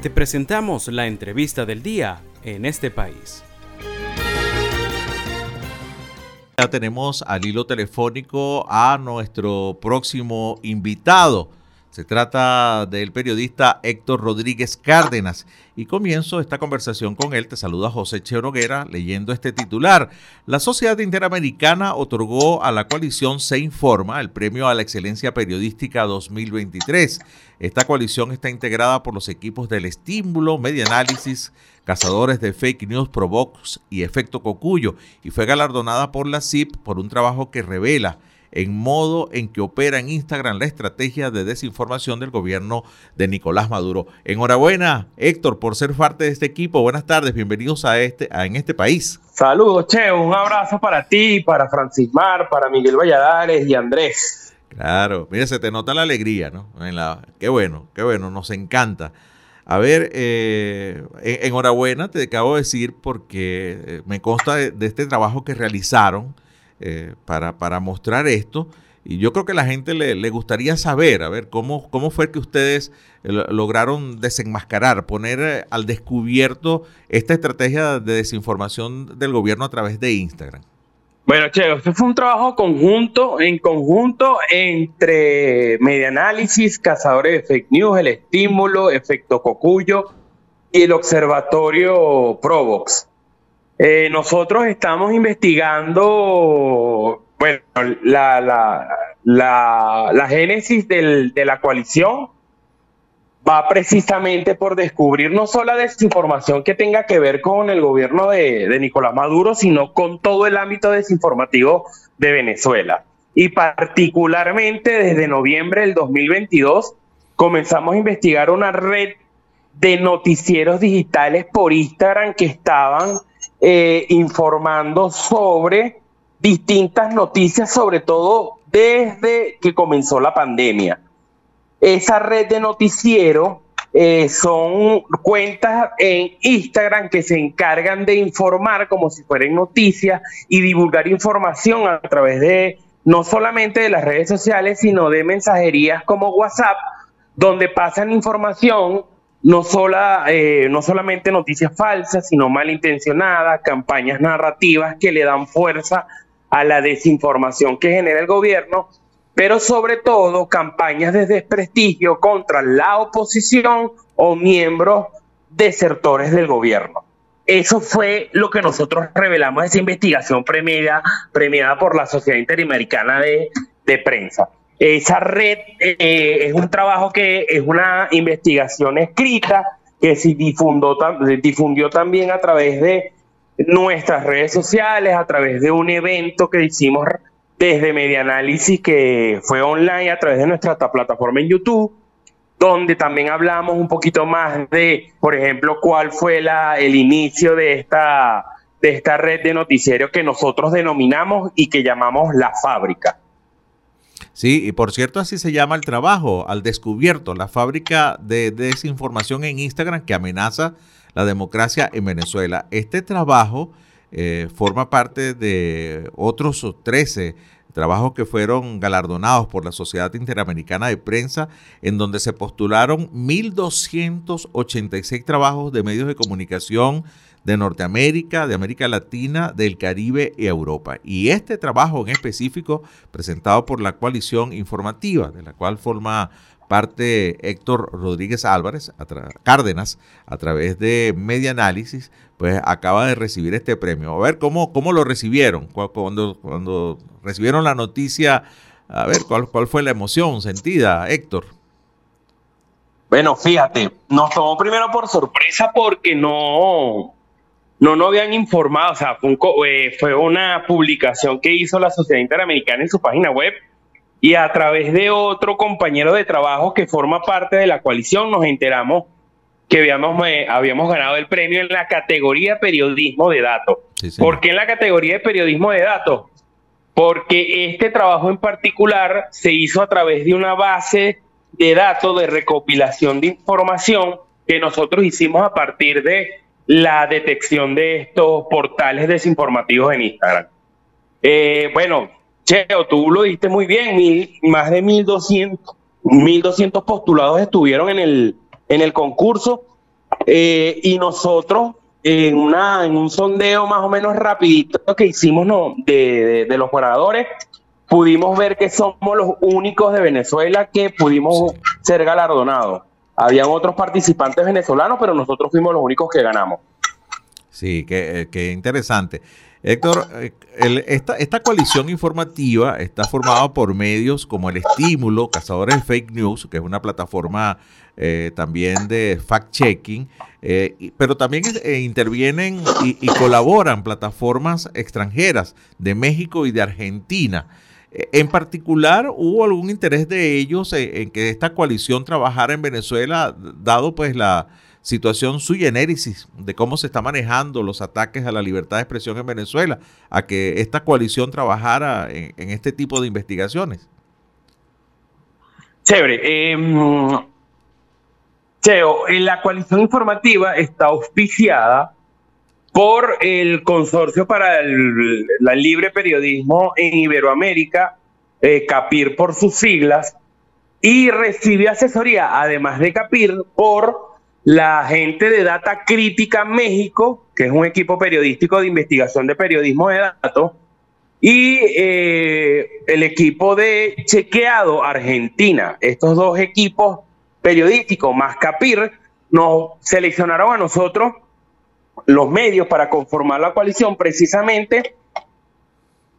Te presentamos la entrevista del día en este país. Ya tenemos al hilo telefónico a nuestro próximo invitado. Se trata del periodista Héctor Rodríguez Cárdenas. Y comienzo esta conversación con él. Te saluda José Cheo Noguera leyendo este titular. La Sociedad Interamericana otorgó a la coalición Se Informa el Premio a la Excelencia Periodística 2023. Esta coalición está integrada por los equipos del Estímulo, Media Análisis, Cazadores de Fake News, Provox y Efecto Cocuyo y fue galardonada por la CIP por un trabajo que revela en modo en que opera en Instagram la estrategia de desinformación del gobierno de Nicolás Maduro. Enhorabuena, Héctor, por ser parte de este equipo. Buenas tardes, bienvenidos a este a en este país. Saludos, Che, un abrazo para ti, para Francis Mar, para Miguel Valladares y Andrés. Claro, mira, se te nota la alegría, ¿no? En la, qué bueno, qué bueno, nos encanta. A ver, eh, enhorabuena, te acabo de decir, porque eh, me consta de este trabajo que realizaron eh, para, para, mostrar esto. Y yo creo que la gente le, le, gustaría saber, a ver, cómo, cómo fue que ustedes eh, lograron desenmascarar, poner eh, al descubierto esta estrategia de desinformación del gobierno a través de Instagram. Bueno, Che, esto fue un trabajo conjunto, en conjunto entre Media Análisis, Cazadores de Fake News, El Estímulo, Efecto Cocuyo y el Observatorio Provox. Eh, nosotros estamos investigando, bueno, la, la, la, la génesis de la coalición va precisamente por descubrir no solo la desinformación que tenga que ver con el gobierno de, de Nicolás Maduro, sino con todo el ámbito desinformativo de Venezuela. Y particularmente desde noviembre del 2022 comenzamos a investigar una red de noticieros digitales por Instagram que estaban eh, informando sobre distintas noticias, sobre todo desde que comenzó la pandemia. Esa red de noticiero eh, son cuentas en Instagram que se encargan de informar como si fueran noticias y divulgar información a través de no solamente de las redes sociales, sino de mensajerías como WhatsApp, donde pasan información no, eh, no solamente noticias falsas, sino malintencionadas, campañas narrativas que le dan fuerza a la desinformación que genera el gobierno, pero sobre todo campañas de desprestigio contra la oposición o miembros desertores del gobierno. Eso fue lo que nosotros revelamos esa investigación premiada, premiada por la Sociedad Interamericana de, de Prensa. Esa red eh, es un trabajo que es una investigación escrita que se difundió, también a través de nuestras redes sociales, a través de un evento que hicimos desde Medianálisis que fue online a través de nuestra plataforma en YouTube, donde también hablamos un poquito más de, por ejemplo, cuál fue la, el inicio de esta, de esta red de noticiero que nosotros denominamos y que llamamos la fábrica. Sí, y por cierto, así se llama el trabajo, al descubierto, la fábrica de desinformación en Instagram que amenaza la democracia en Venezuela. Este trabajo eh, forma parte de otros 13 trabajos que fueron galardonados por la Sociedad Interamericana de Prensa, en donde se postularon 1.286 trabajos de medios de comunicación de Norteamérica, de América Latina, del Caribe y Europa. Y este trabajo en específico, presentado por la coalición informativa, de la cual forma parte Héctor Rodríguez Álvarez, Cárdenas, a través de Media Análisis, pues acaba de recibir este premio. A ver cómo, cómo lo recibieron, cuando, cuando recibieron la noticia, a ver cuál, cuál fue la emoción sentida, Héctor. Bueno, fíjate, nos tomó primero por sorpresa porque no, no nos habían informado, o sea, fue, eh, una publicación que hizo la Sociedad Interamericana en su página web y a través de otro compañero de trabajo que forma parte de la coalición nos enteramos que habíamos, eh, habíamos ganado el premio en la categoría periodismo de datos. ¿Por qué en la categoría de periodismo de datos? Porque este trabajo en particular se hizo a través de una base de datos de recopilación de información que nosotros hicimos a partir de la detección de estos portales desinformativos en Instagram. Eh, bueno, Cheo, tú lo dijiste muy bien, más de 1.200, 1.200 postulados estuvieron en el, en el concurso Eh, y nosotros, en, una, en un sondeo más o menos rapidito que hicimos no, de, de, los moradores, pudimos ver que somos los únicos de Venezuela que pudimos ser galardonados. Habían otros participantes venezolanos, pero nosotros fuimos los únicos que ganamos. Sí, qué, qué interesante. Héctor, eh, esta, esta, coalición informativa está formada por medios como El Estímulo, Cazadores de Fake News, que es una plataforma eh, también de fact-checking, eh, pero también intervienen y, colaboran plataformas extranjeras de México y de Argentina. En particular, ¿hubo algún interés de ellos en que esta coalición trabajara en Venezuela, dado pues la, situación sui generis de cómo se está manejando los ataques a la libertad de expresión en Venezuela, a que esta coalición trabajara en, este tipo de investigaciones. Chévere. Eh, Cheo, la coalición informativa está auspiciada por el Consorcio para el Libre Periodismo en Iberoamérica, eh, CAPIR por sus siglas, y recibe asesoría, además de CAPIR, por la gente de Data Crítica México, que es un equipo periodístico de investigación de periodismo de datos, y eh, el equipo de Chequeado Argentina. Estos dos equipos periodísticos más Capir nos seleccionaron a nosotros los medios para conformar la coalición precisamente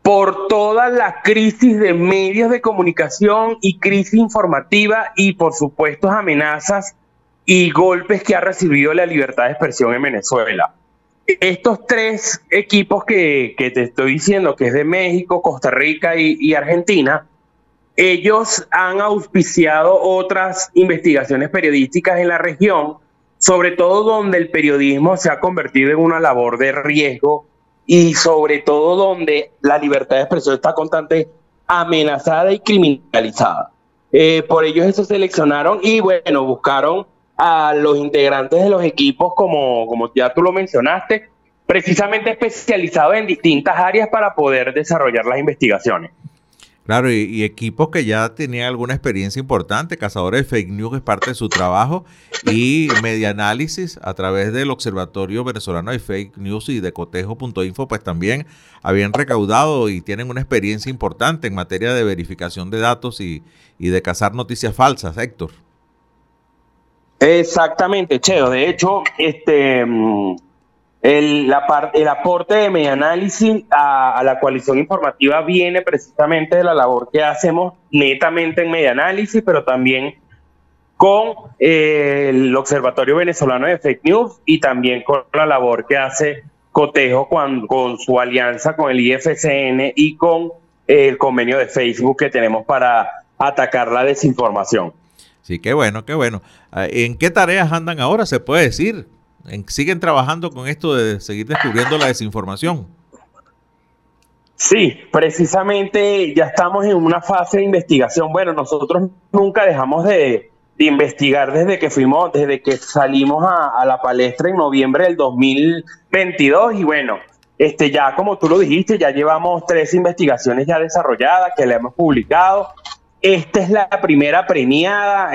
por toda la crisis de medios de comunicación y crisis informativa y por supuesto amenazas y golpes que ha recibido la libertad de expresión en Venezuela. Estos tres equipos que, te estoy diciendo, que es de México, Costa Rica y, Argentina, ellos han auspiciado otras investigaciones periodísticas en la región, sobre todo donde el periodismo se ha convertido en una labor de riesgo y sobre todo donde la libertad de expresión está constante amenazada y criminalizada. Eh, por ellos eso seleccionaron y bueno, buscaron a los integrantes de los equipos, como, como ya tú lo mencionaste, precisamente especializados en distintas áreas para poder desarrollar las investigaciones. Claro, y, equipos que ya tenían alguna experiencia importante, Cazadores de Fake News es parte de su trabajo, y Media Análisis a través del Observatorio Venezolano de Fake News y de cotejo.info, pues también habían recaudado y tienen una experiencia importante en materia de verificación de datos y, y de cazar noticias falsas, Héctor. Exactamente, Cheo. De hecho, este mm, el, la el aporte de mi análisis a, la coalición informativa viene precisamente de la labor que hacemos netamente en media análisis, pero también con eh, el Observatorio Venezolano de Fake News y también con la labor que hace Cotejo con, con su alianza con el IFCN y con el convenio de Facebook que tenemos para atacar la desinformación. Sí, qué bueno, qué bueno. Ah, ¿En qué tareas andan ahora? Se puede decir. ¿Siguen trabajando con esto de seguir descubriendo la desinformación? Sí, precisamente ya estamos en una fase de investigación. Bueno, nosotros nunca dejamos de, investigar desde que fuimos, desde que salimos a, a, la palestra en noviembre del 2022 y bueno, este ya como tú lo dijiste, ya llevamos tres investigaciones ya desarrolladas que le hemos publicado esta es la primera premiada,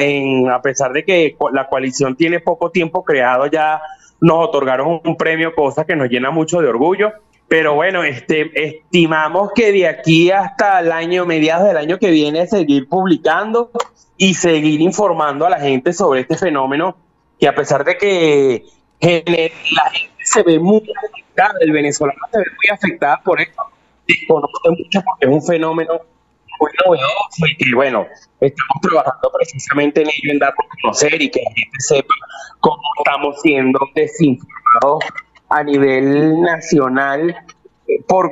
a pesar de que la coalición tiene poco tiempo creado, ya nos otorgaron un premio, cosa que nos llena mucho de orgullo. Pero bueno, este, estimamos que de aquí hasta el año, mediados del año que viene, seguir publicando y seguir informando a la gente sobre este fenómeno, que a pesar de que la gente se ve muy afectada, el venezolano se ve muy afectada por esto, desconoce mucho porque es un fenómeno y que, bueno, estamos trabajando precisamente en ello, en darlo a conocer y que la gente sepa cómo estamos siendo desinformados a nivel nacional por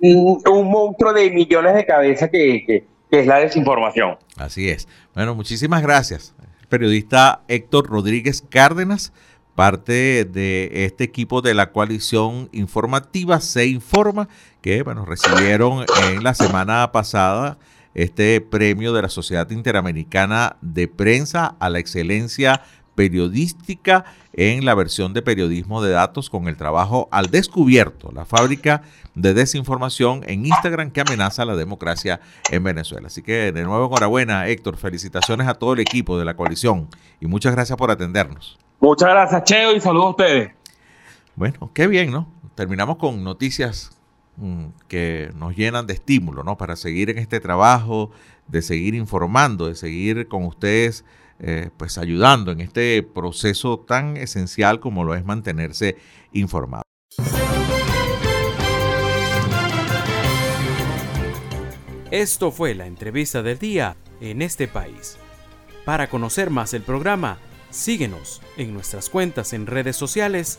un monstruo de millones de cabezas que, es la desinformación. Así es. Bueno, muchísimas gracias. periodista Héctor Rodríguez Cárdenas, parte de este equipo de la coalición informativa Se Informa, que bueno, recibieron en la semana pasada este premio de la Sociedad Interamericana de Prensa a la excelencia periodística en la versión de periodismo de datos con el trabajo al descubierto, la fábrica de desinformación en Instagram que amenaza la democracia en Venezuela. Así que de nuevo enhorabuena Héctor, felicitaciones a todo el equipo de la coalición y muchas gracias por atendernos. Muchas gracias, Cheo, y saludos a ustedes. Bueno, qué bien, ¿no? Terminamos con noticias que nos llenan de estímulo, ¿no? Para seguir en este trabajo, de seguir informando, de seguir con ustedes, eh, pues ayudando en este proceso tan esencial como lo es mantenerse informado. Esto fue la entrevista del día en este país. Para conocer más el programa, síguenos en nuestras cuentas en redes sociales.